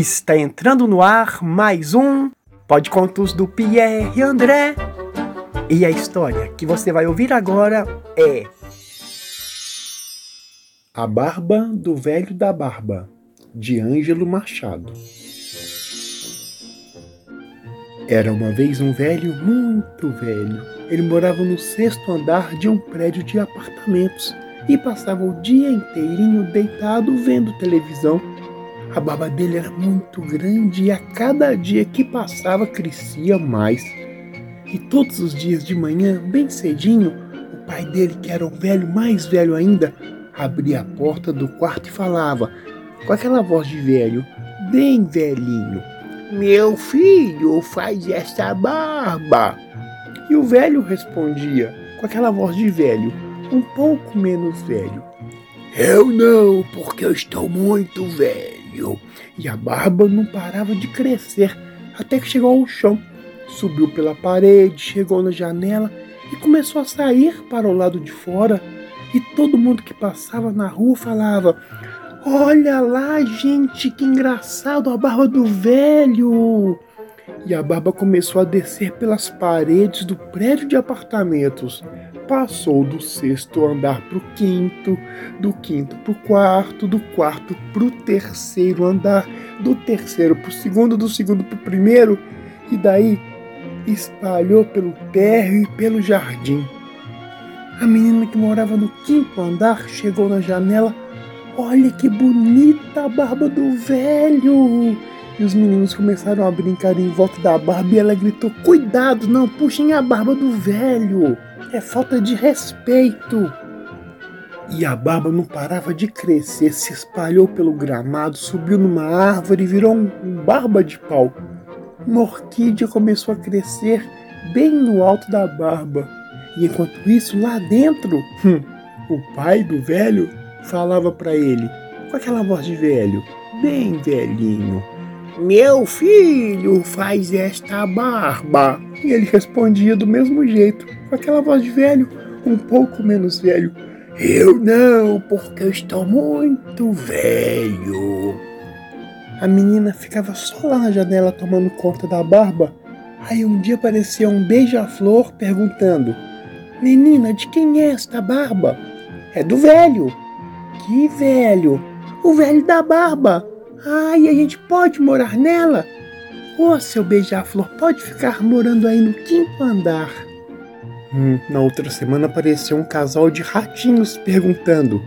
Está entrando no ar mais um Pode Contos do Pierre André. E a história que você vai ouvir agora é A Barba do Velho da Barba, de Ângelo Machado. Era uma vez um velho muito velho. Ele morava no sexto andar de um prédio de apartamentos e passava o dia inteirinho deitado vendo televisão a barba dele era muito grande e a cada dia que passava crescia mais. E todos os dias de manhã, bem cedinho, o pai dele, que era o velho mais velho ainda, abria a porta do quarto e falava, com aquela voz de velho, bem velhinho: Meu filho, faz essa barba. E o velho respondia, com aquela voz de velho, um pouco menos velho: Eu não, porque eu estou muito velho e a barba não parava de crescer até que chegou ao chão. Subiu pela parede, chegou na janela e começou a sair para o lado de fora. E todo mundo que passava na rua falava: Olha lá, gente, que engraçado a barba do velho! E a barba começou a descer pelas paredes do prédio de apartamentos, passou do sexto andar para o quinto, do quinto para o quarto, do quarto para o terceiro andar, do terceiro para o segundo, do segundo para o primeiro, e daí espalhou pelo térreo e pelo jardim. A menina que morava no quinto andar chegou na janela. Olha que bonita a barba do velho! E os meninos começaram a brincar em volta da barba e ela gritou: Cuidado, não puxem a barba do velho! É falta de respeito! E a barba não parava de crescer, se espalhou pelo gramado, subiu numa árvore e virou um, barba de pau. Uma orquídea começou a crescer bem no alto da barba. E enquanto isso, lá dentro, hum, o pai do velho falava para ele, com aquela voz de velho, bem velhinho: meu filho faz esta barba. E ele respondia do mesmo jeito, com aquela voz de velho, um pouco menos velho. Eu não, porque eu estou muito velho. A menina ficava só lá na janela tomando conta da barba. Aí um dia apareceu um beija-flor perguntando: Menina, de quem é esta barba? É do velho. Que velho? O velho da barba. Ai, a gente pode morar nela? Ô, oh, seu beija-flor, pode ficar morando aí no quinto andar. Hum, na outra semana apareceu um casal de ratinhos perguntando: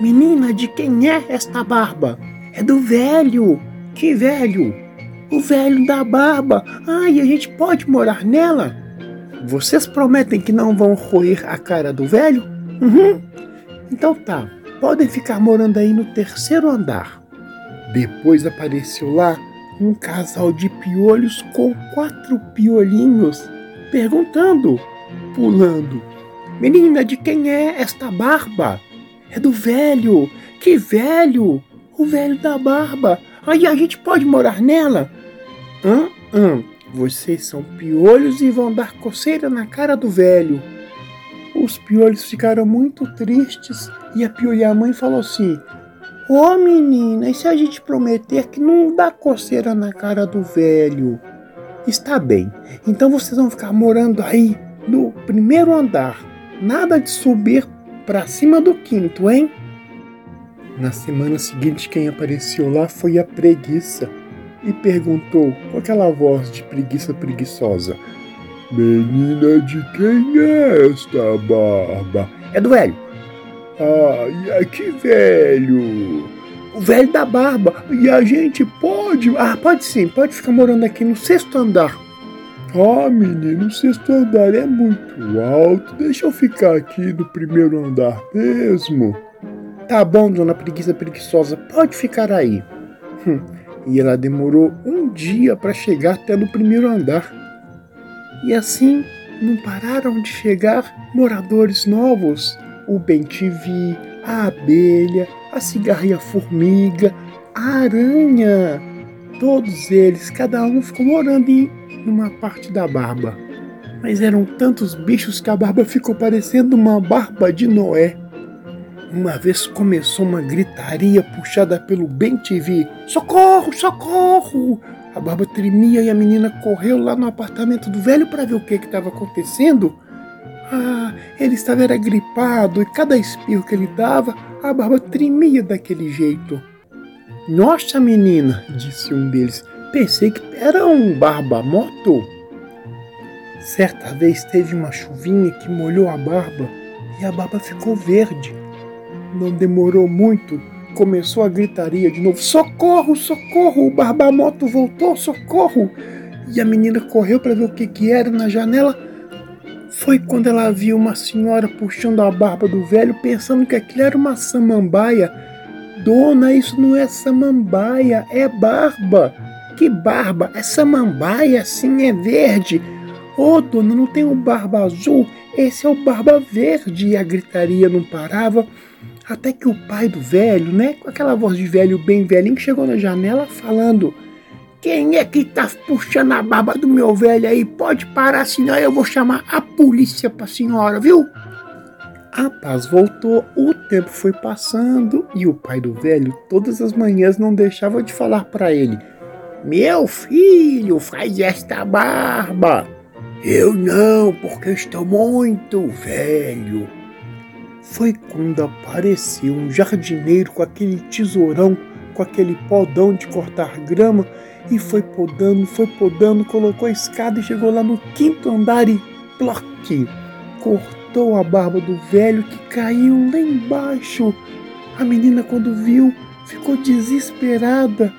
Menina, de quem é esta barba? É do velho. Que velho? O velho da barba. Ai, a gente pode morar nela? Vocês prometem que não vão roer a cara do velho? Uhum. Então tá, podem ficar morando aí no terceiro andar. Depois apareceu lá um casal de piolhos com quatro piolinhos, perguntando, pulando: Menina, de quem é esta barba? É do velho. Que velho? O velho da barba. Aí a gente pode morar nela? Hã? Hã? Vocês são piolhos e vão dar coceira na cara do velho. Os piolhos ficaram muito tristes e a piolha mãe falou assim: Ô oh, menina, e se a gente prometer que não dá coceira na cara do velho? Está bem, então vocês vão ficar morando aí no primeiro andar. Nada de subir para cima do quinto, hein? Na semana seguinte, quem apareceu lá foi a preguiça e perguntou com aquela voz de preguiça preguiçosa: Menina, de quem é esta barba? É do velho. Ai, que velho! O velho da barba. E a gente pode. Ah, pode sim, pode ficar morando aqui no sexto andar. Ah, menino, o sexto andar é muito alto. Deixa eu ficar aqui no primeiro andar mesmo. Tá bom, dona preguiça preguiçosa, pode ficar aí. Hum, e ela demorou um dia para chegar até no primeiro andar. E assim não pararam de chegar moradores novos o bem-te-vi, a abelha, a cigarra e a formiga, a aranha. Todos eles, cada um ficou morando em uma parte da barba. Mas eram tantos bichos que a barba ficou parecendo uma barba de Noé. Uma vez começou uma gritaria puxada pelo Ben TV. Socorro, socorro! A barba tremia e a menina correu lá no apartamento do velho para ver o que estava acontecendo. Ah, ele estava era gripado e cada espirro que ele dava, a barba tremia daquele jeito. Nossa, menina, disse um deles, pensei que era um barba-moto. Certa vez teve uma chuvinha que molhou a barba e a barba ficou verde. Não demorou muito, começou a gritaria de novo: Socorro, socorro! O barbamoto voltou, socorro! E a menina correu para ver o que, que era na janela. Foi quando ela viu uma senhora puxando a barba do velho, pensando que aquilo era uma samambaia. Dona, isso não é samambaia, é barba. Que barba? É samambaia, sim, é verde. Ô, oh, dona, não tem o barba azul? Esse é o barba verde. E a gritaria não parava. Até que o pai do velho, né, com aquela voz de velho bem velhinho, chegou na janela falando: Quem é que tá puxando a barba do meu velho aí? Pode parar, senão eu vou chamar a polícia pra senhora, viu? A paz voltou, o tempo foi passando e o pai do velho todas as manhãs não deixava de falar para ele: Meu filho, faz esta barba. Eu não, porque estou muito velho foi quando apareceu um jardineiro com aquele tesourão, com aquele podão de cortar grama e foi podando, foi podando, colocou a escada e chegou lá no quinto andar e ploque! Cortou a barba do velho que caiu lá embaixo. A menina, quando viu, ficou desesperada.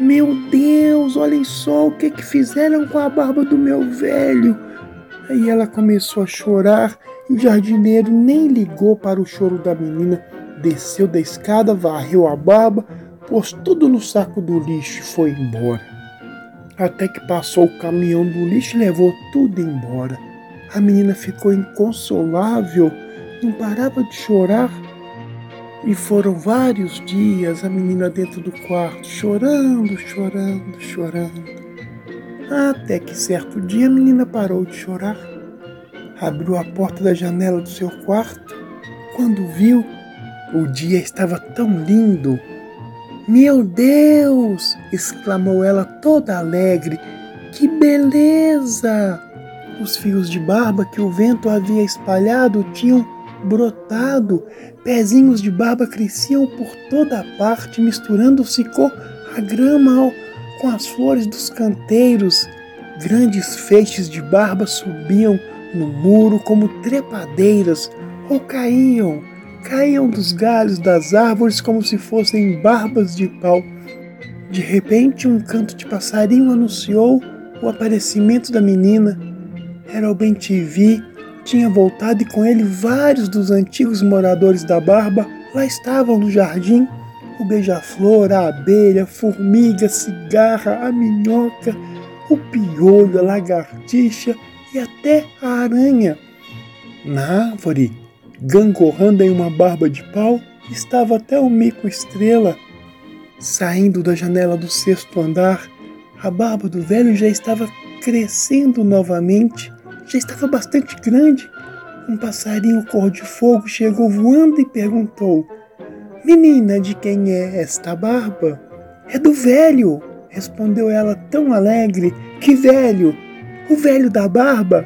Meu Deus, olhem só o que, que fizeram com a barba do meu velho. Aí ela começou a chorar o jardineiro nem ligou para o choro da menina, desceu da escada, varreu a barba, pôs tudo no saco do lixo e foi embora. Até que passou o caminhão do lixo e levou tudo embora. A menina ficou inconsolável, não parava de chorar. E foram vários dias a menina dentro do quarto, chorando, chorando, chorando. Até que certo dia a menina parou de chorar abriu a porta da janela do seu quarto. Quando viu, o dia estava tão lindo. Meu Deus! exclamou ela toda alegre. Que beleza! Os fios de barba que o vento havia espalhado tinham brotado, pezinhos de barba cresciam por toda parte, misturando-se com a grama com as flores dos canteiros. Grandes feixes de barba subiam no muro como trepadeiras ou caíam, caíam dos galhos das árvores como se fossem barbas de pau. De repente, um canto de passarinho anunciou o aparecimento da menina. Era o Ben-TV, tinha voltado e com ele vários dos antigos moradores da barba lá estavam no jardim. O beija-flor, a abelha, a formiga, a cigarra, a minhoca, o piolho, a lagartixa e até a aranha. Na árvore, gangorrando em uma barba de pau, estava até o mico-estrela. Saindo da janela do sexto andar, a barba do velho já estava crescendo novamente, já estava bastante grande. Um passarinho cor-de-fogo chegou voando e perguntou: Menina, de quem é esta barba? É do velho, respondeu ela tão alegre. Que velho? O velho da barba?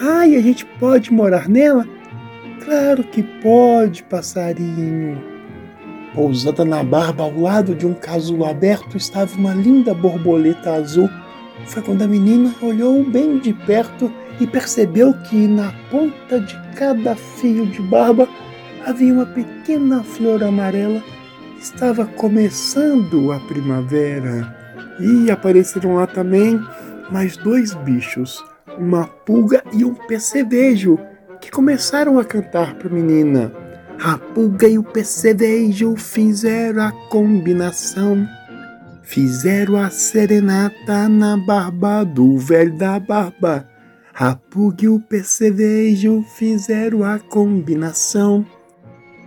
Ai, a gente pode morar nela? Claro que pode, passarinho. Pousada na barba ao lado de um casulo aberto estava uma linda borboleta azul. Foi quando a menina olhou bem de perto e percebeu que na ponta de cada fio de barba havia uma pequena flor amarela. Estava começando a primavera. E apareceram lá também mais dois bichos, uma pulga e um percevejo, que começaram a cantar para a menina. A pulga e o percevejo fizeram a combinação. Fizeram a serenata na barba do velho da barba. A pulga e o percevejo fizeram a combinação.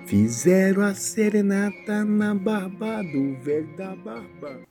Fizeram a serenata na barba do velho da barba.